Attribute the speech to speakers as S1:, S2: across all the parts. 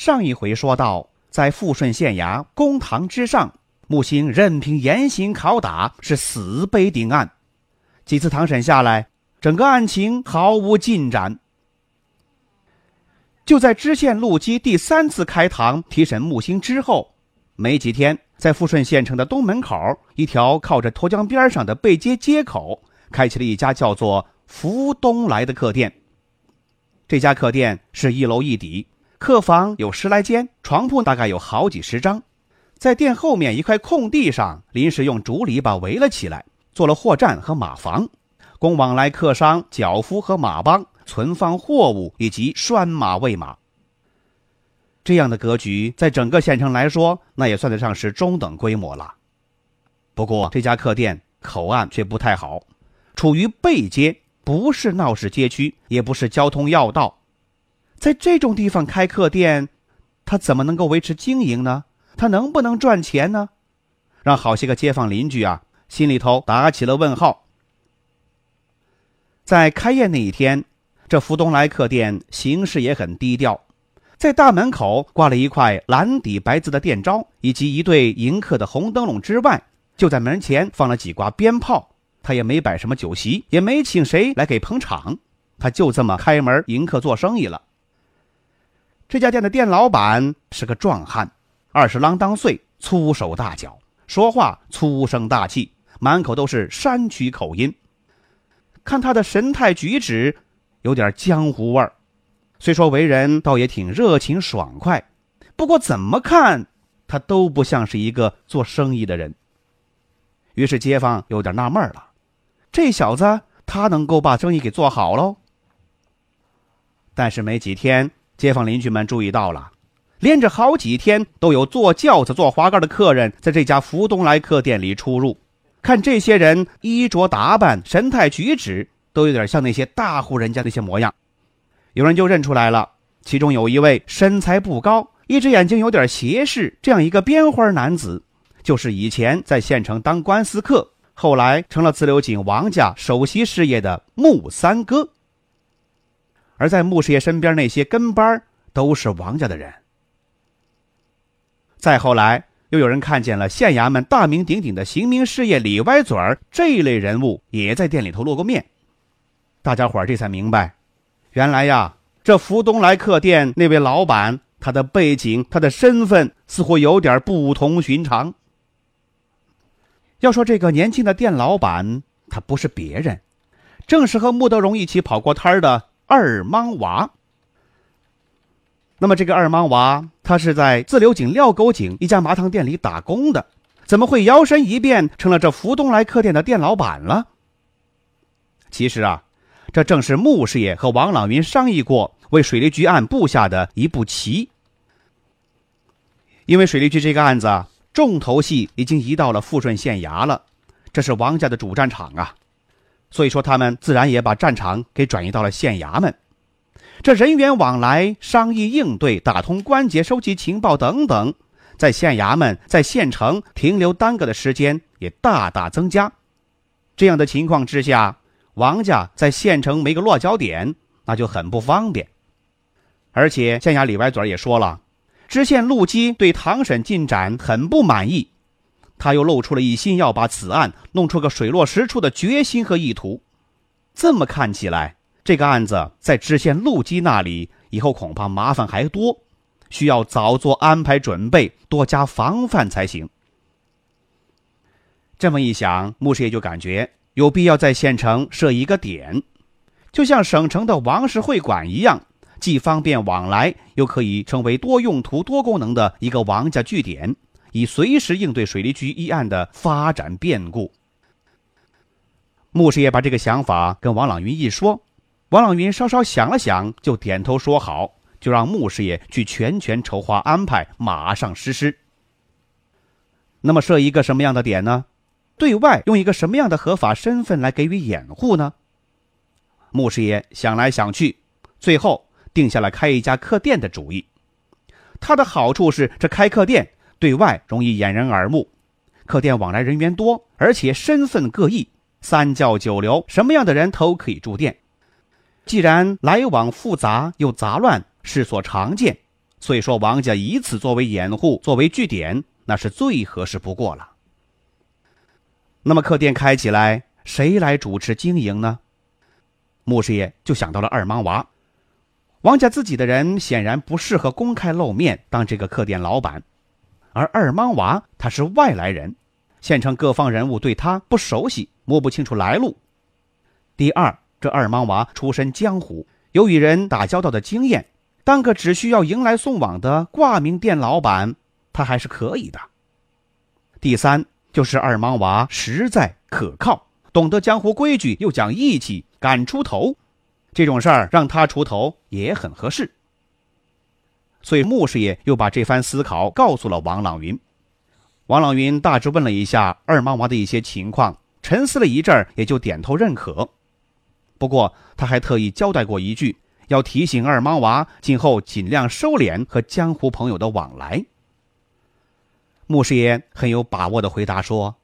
S1: 上一回说到，在富顺县衙公堂之上，木星任凭严刑拷打，是死背定案。几次堂审下来，整个案情毫无进展。就在知县陆基第三次开堂提审木星之后，没几天，在富顺县城的东门口一条靠着沱江边上的背街街口，开启了一家叫做“福东来”的客店。这家客店是一楼一底。客房有十来间，床铺大概有好几十张，在店后面一块空地上，临时用竹篱笆围了起来，做了货站和马房，供往来客商、脚夫和马帮存放货物以及拴马喂马。这样的格局，在整个县城来说，那也算得上是中等规模了。不过这家客店口岸却不太好，处于背街，不是闹市街区，也不是交通要道。在这种地方开客店，他怎么能够维持经营呢？他能不能赚钱呢？让好些个街坊邻居啊，心里头打起了问号。在开业那一天，这福东来客店形式也很低调，在大门口挂了一块蓝底白字的店招，以及一对迎客的红灯笼之外，就在门前放了几挂鞭炮。他也没摆什么酒席，也没请谁来给捧场，他就这么开门迎客做生意了。这家店的店老板是个壮汉，二十郎当岁，粗手大脚，说话粗声大气，满口都是山区口音。看他的神态举止，有点江湖味儿。虽说为人倒也挺热情爽快，不过怎么看他都不像是一个做生意的人。于是街坊有点纳闷了：这小子他能够把生意给做好喽？但是没几天。街坊邻居们注意到了，连着好几天都有坐轿子、坐滑盖的客人在这家福东来客店里出入。看这些人衣着打扮、神态举止，都有点像那些大户人家那些模样。有人就认出来了，其中有一位身材不高、一只眼睛有点斜视，这样一个边花男子，就是以前在县城当官司客，后来成了自流井王家首席事业的穆三哥。而在穆师爷身边那些跟班都是王家的人。再后来，又有人看见了县衙门大名鼎鼎的刑名事业李歪嘴儿这一类人物也在店里头露过面。大家伙儿这才明白，原来呀，这福东来客店那位老板，他的背景、他的身份似乎有点不同寻常。要说这个年轻的店老板，他不是别人，正是和穆德荣一起跑过摊儿的。二莽娃。那么这个二莽娃，他是在自流井廖沟井一家麻汤店里打工的，怎么会摇身一变成了这福东来客店的店老板了？其实啊，这正是穆师爷和王朗云商议过，为水利局案布下的一步棋。因为水利局这个案子啊重头戏已经移到了富顺县衙了，这是王家的主战场啊。所以说，他们自然也把战场给转移到了县衙门，这人员往来、商议应对、打通关节、收集情报等等，在县衙门、在县城停留耽搁的时间也大大增加。这样的情况之下，王家在县城没个落脚点，那就很不方便。而且县衙里歪嘴也说了，知县陆基对堂审进展很不满意。他又露出了一心要把此案弄出个水落石出的决心和意图，这么看起来，这个案子在知县陆基那里以后恐怕麻烦还多，需要早做安排准备，多加防范才行。这么一想，穆师爷就感觉有必要在县城设一个点，就像省城的王氏会馆一样，既方便往来，又可以成为多用途、多功能的一个王家据点。以随时应对水利局一案的发展变故。穆师爷把这个想法跟王朗云一说，王朗云稍稍想了想，就点头说好，就让穆师爷去全权筹划安排，马上实施。那么设一个什么样的点呢？对外用一个什么样的合法身份来给予掩护呢？穆师爷想来想去，最后定下了开一家客店的主意。它的好处是，这开客店对外容易掩人耳目，客店往来人员多，而且身份各异，三教九流什么样的人都可以住店。既然来往复杂又杂乱，世所常见，所以说王家以此作为掩护，作为据点，那是最合适不过了。那么客店开起来，谁来主持经营呢？穆师爷就想到了二莽娃。王家自己的人显然不适合公开露面当这个客店老板，而二莽娃他是外来人，县城各方人物对他不熟悉，摸不清楚来路。第二，这二莽娃出身江湖，有与人打交道的经验，当个只需要迎来送往的挂名店老板，他还是可以的。第三，就是二莽娃实在可靠，懂得江湖规矩，又讲义气，敢出头。这种事儿让他出头也很合适，所以穆师爷又把这番思考告诉了王朗云。王朗云大致问了一下二莽娃的一些情况，沉思了一阵，也就点头认可。不过他还特意交代过一句，要提醒二莽娃今后尽量收敛和江湖朋友的往来。穆师爷很有把握的回答说：“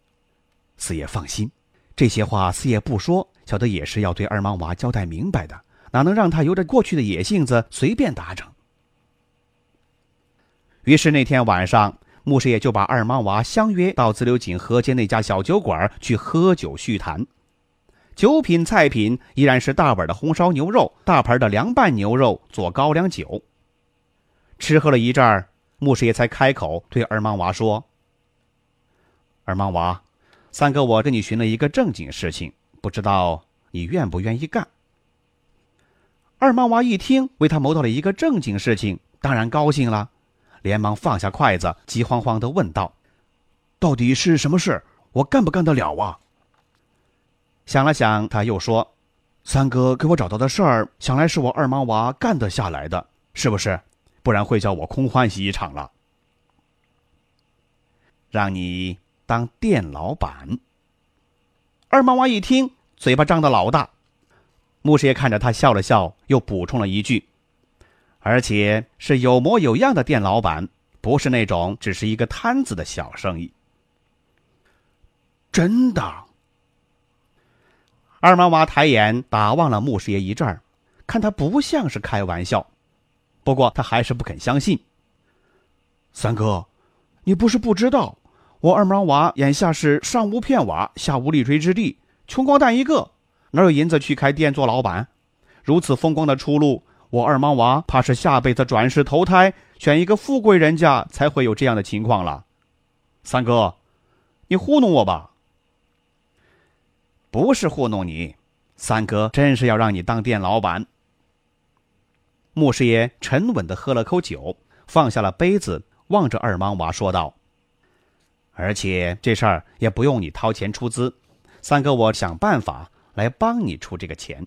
S1: 四爷放心，这些话四爷不说。”小的也是要对二莽娃交代明白的，哪能让他由着过去的野性子随便打整？于是那天晚上，穆师爷就把二莽娃相约到自流井河间那家小酒馆去喝酒叙谈。酒品菜品依然是大碗的红烧牛肉、大盘的凉拌牛肉做高粱酒。吃喝了一阵儿，穆师爷才开口对二莽娃说：“二莽娃，三哥，我跟你寻了一个正经事情。”不知道你愿不愿意干？二莽娃一听，为他谋到了一个正经事情，当然高兴了，连忙放下筷子，急慌慌的问道：“到底是什么事？我干不干得了啊？”想了想，他又说：“三哥给我找到的事儿，想来是我二莽娃干得下来的，是不是？不然会叫我空欢喜一场了。让你当店老板。”二毛娃一听。嘴巴张得老大，穆师爷看着他笑了笑，又补充了一句：“而且是有模有样的店老板，不是那种只是一个摊子的小生意。”真的。二毛娃抬眼打望了穆师爷一阵儿，看他不像是开玩笑，不过他还是不肯相信。三哥，你不是不知道，我二毛娃眼下是上无片瓦，下无立锥之地。穷光蛋一个，哪有银子去开店做老板？如此风光的出路，我二莽娃怕是下辈子转世投胎，选一个富贵人家才会有这样的情况了。三哥，你糊弄我吧？不是糊弄你，三哥真是要让你当店老板。穆师爷沉稳的喝了口酒，放下了杯子，望着二莽娃说道：“而且这事儿也不用你掏钱出资。”三哥，我想办法来帮你出这个钱。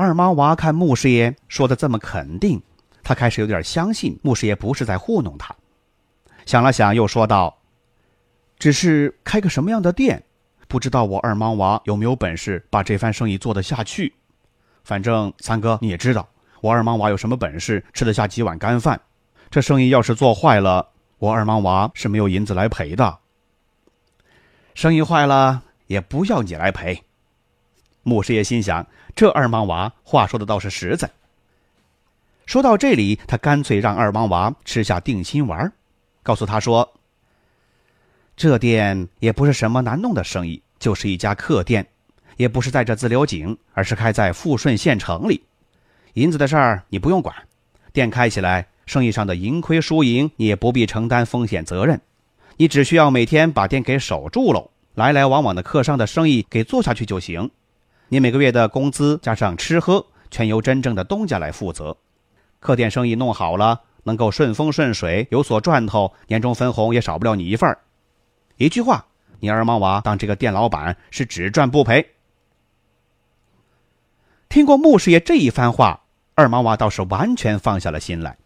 S1: 二莽娃看穆师爷说的这么肯定，他开始有点相信穆师爷不是在糊弄他。想了想，又说道：“只是开个什么样的店，不知道我二莽娃有没有本事把这番生意做得下去。反正三哥你也知道，我二莽娃有什么本事吃得下几碗干饭。这生意要是做坏了，我二莽娃是没有银子来赔的。生意坏了也不要你来赔。”穆师爷心想。这二莽娃话说的倒是实在。说到这里，他干脆让二莽娃吃下定心丸，告诉他说：“这店也不是什么难弄的生意，就是一家客店，也不是在这自流井，而是开在富顺县城里。银子的事儿你不用管，店开起来，生意上的盈亏输赢你也不必承担风险责任，你只需要每天把店给守住喽，来来往往的客商的生意给做下去就行。你每个月的工资加上吃喝，全由真正的东家来负责。客店生意弄好了，能够顺风顺水，有所赚头，年终分红也少不了你一份儿。一句话，你二毛娃当这个店老板是只赚不赔。听过穆师爷这一番话，二毛娃倒是完全放下了心来。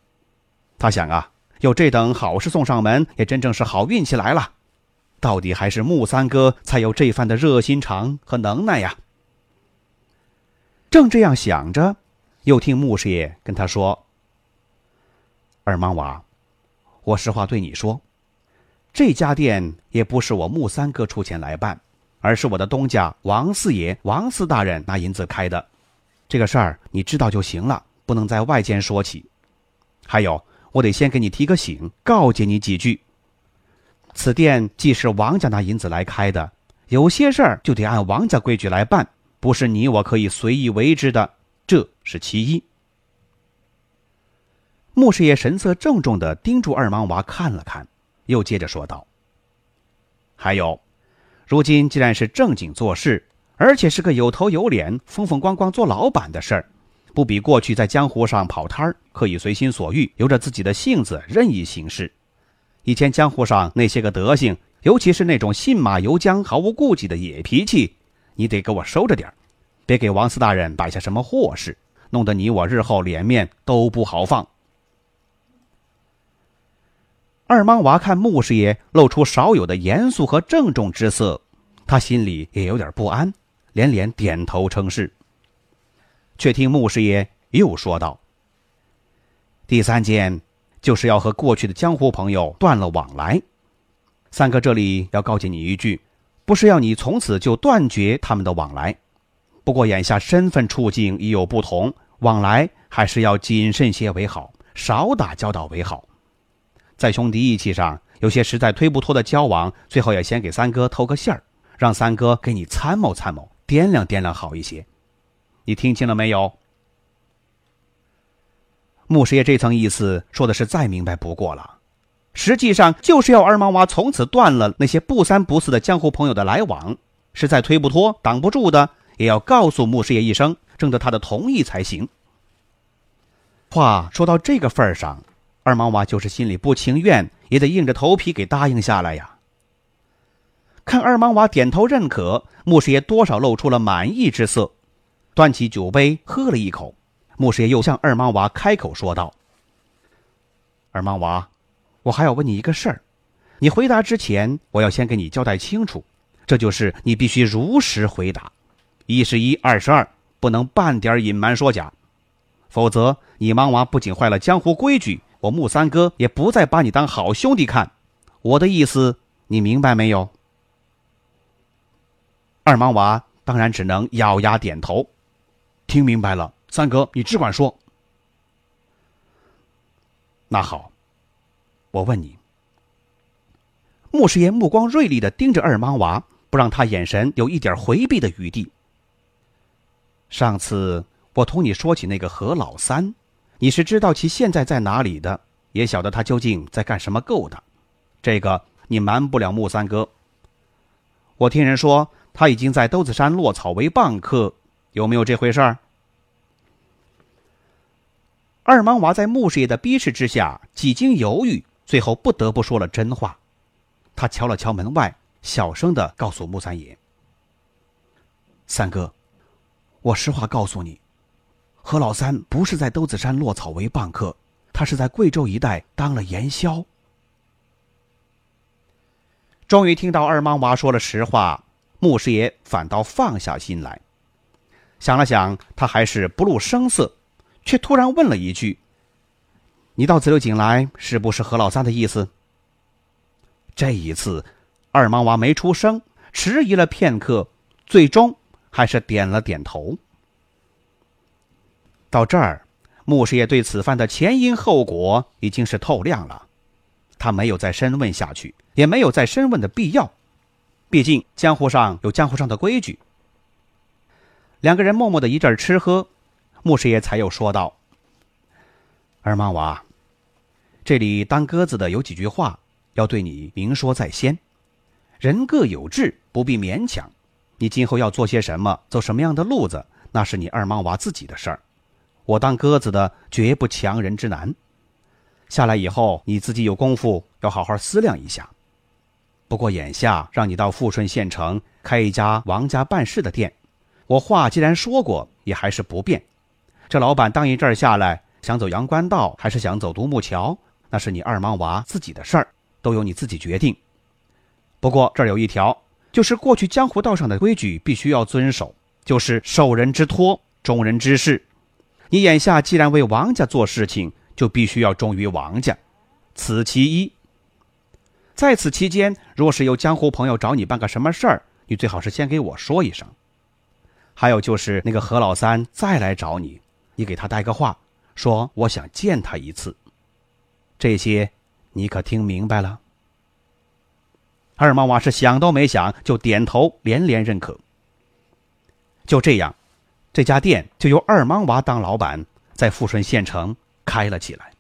S1: 他想啊，有这等好事送上门，也真正是好运气来了。到底还是穆三哥才有这番的热心肠和能耐呀。正这样想着，又听穆师爷跟他说：“二毛娃，我实话对你说。”这家店也不是我穆三哥出钱来办，而是我的东家王四爷、王四大人拿银子开的。这个事儿你知道就行了，不能在外间说起。还有，我得先给你提个醒，告诫你几句。此店既是王家拿银子来开的，有些事儿就得按王家规矩来办，不是你我可以随意为之的。这是其一。穆师爷神色郑重的盯住二毛娃看了看。又接着说道：“还有，如今既然是正经做事，而且是个有头有脸、风风光光做老板的事儿，不比过去在江湖上跑摊儿，可以随心所欲，由着自己的性子任意行事。以前江湖上那些个德行，尤其是那种信马由缰、毫无顾忌的野脾气，你得给我收着点，别给王四大人摆下什么祸事，弄得你我日后脸面都不好放。”二莽娃看穆师爷露出少有的严肃和郑重之色，他心里也有点不安，连连点头称是。却听穆师爷又说道：“第三件，就是要和过去的江湖朋友断了往来。三哥这里要告诫你一句，不是要你从此就断绝他们的往来，不过眼下身份处境已有不同，往来还是要谨慎些为好，少打交道为好。”在兄弟义气上，有些实在推不脱的交往，最后也先给三哥透个信儿，让三哥给你参谋参谋，掂量掂量好一些。你听清了没有？穆师爷这层意思说的是再明白不过了，实际上就是要二毛娃从此断了那些不三不四的江湖朋友的来往，实在推不脱、挡不住的，也要告诉穆师爷一声，征得他的同意才行。话说到这个份儿上。二毛娃就是心里不情愿，也得硬着头皮给答应下来呀。看二毛娃点头认可，穆师爷多少露出了满意之色，端起酒杯喝了一口。穆师爷又向二毛娃开口说道：“二毛娃，我还要问你一个事儿，你回答之前，我要先给你交代清楚，这就是你必须如实回答，一是一，二是二，不能半点隐瞒说假，否则你莽娃不仅坏了江湖规矩。”我穆三哥也不再把你当好兄弟看，我的意思你明白没有？二莽娃当然只能咬牙点头，听明白了。三哥，你只管说。那好，我问你。穆师爷目光锐利的盯着二莽娃，不让他眼神有一点回避的余地。上次我同你说起那个何老三。你是知道其现在在哪里的，也晓得他究竟在干什么勾当，这个你瞒不了穆三哥。我听人说他已经在兜子山落草为蚌客，有没有这回事儿？二莽娃在穆师爷的逼视之下，几经犹豫，最后不得不说了真话。他敲了敲门外，小声的告诉穆三爷：“三哥，我实话告诉你。”何老三不是在兜子山落草为蚌客，他是在贵州一带当了盐枭。终于听到二莽娃说了实话，穆师爷反倒放下心来。想了想，他还是不露声色，却突然问了一句：“你到自流井来，是不是何老三的意思？”这一次，二毛娃没出声，迟疑了片刻，最终还是点了点头。到这儿，穆师爷对此番的前因后果已经是透亮了，他没有再深问下去，也没有再深问的必要。毕竟江湖上有江湖上的规矩，两个人默默的一阵吃喝，穆师爷才又说道：“二莽娃，这里当鸽子的有几句话要对你明说在先。人各有志，不必勉强。你今后要做些什么，走什么样的路子，那是你二莽娃自己的事儿。我当鸽子的绝不强人之难。下来以后，你自己有功夫，要好好思量一下。不过眼下让你到富顺县城开一家王家办事的店。”我话既然说过，也还是不变。这老板当一阵下来，想走阳关道，还是想走独木桥，那是你二莽娃自己的事儿，都由你自己决定。不过这儿有一条，就是过去江湖道上的规矩，必须要遵守，就是受人之托，忠人之事。你眼下既然为王家做事情，就必须要忠于王家，此其一。在此期间，若是有江湖朋友找你办个什么事儿，你最好是先给我说一声。还有就是那个何老三再来找你，你给他带个话，说我想见他一次。这些你可听明白了？二毛娃是想都没想就点头，连连认可。就这样，这家店就由二毛娃当老板，在富顺县城开了起来。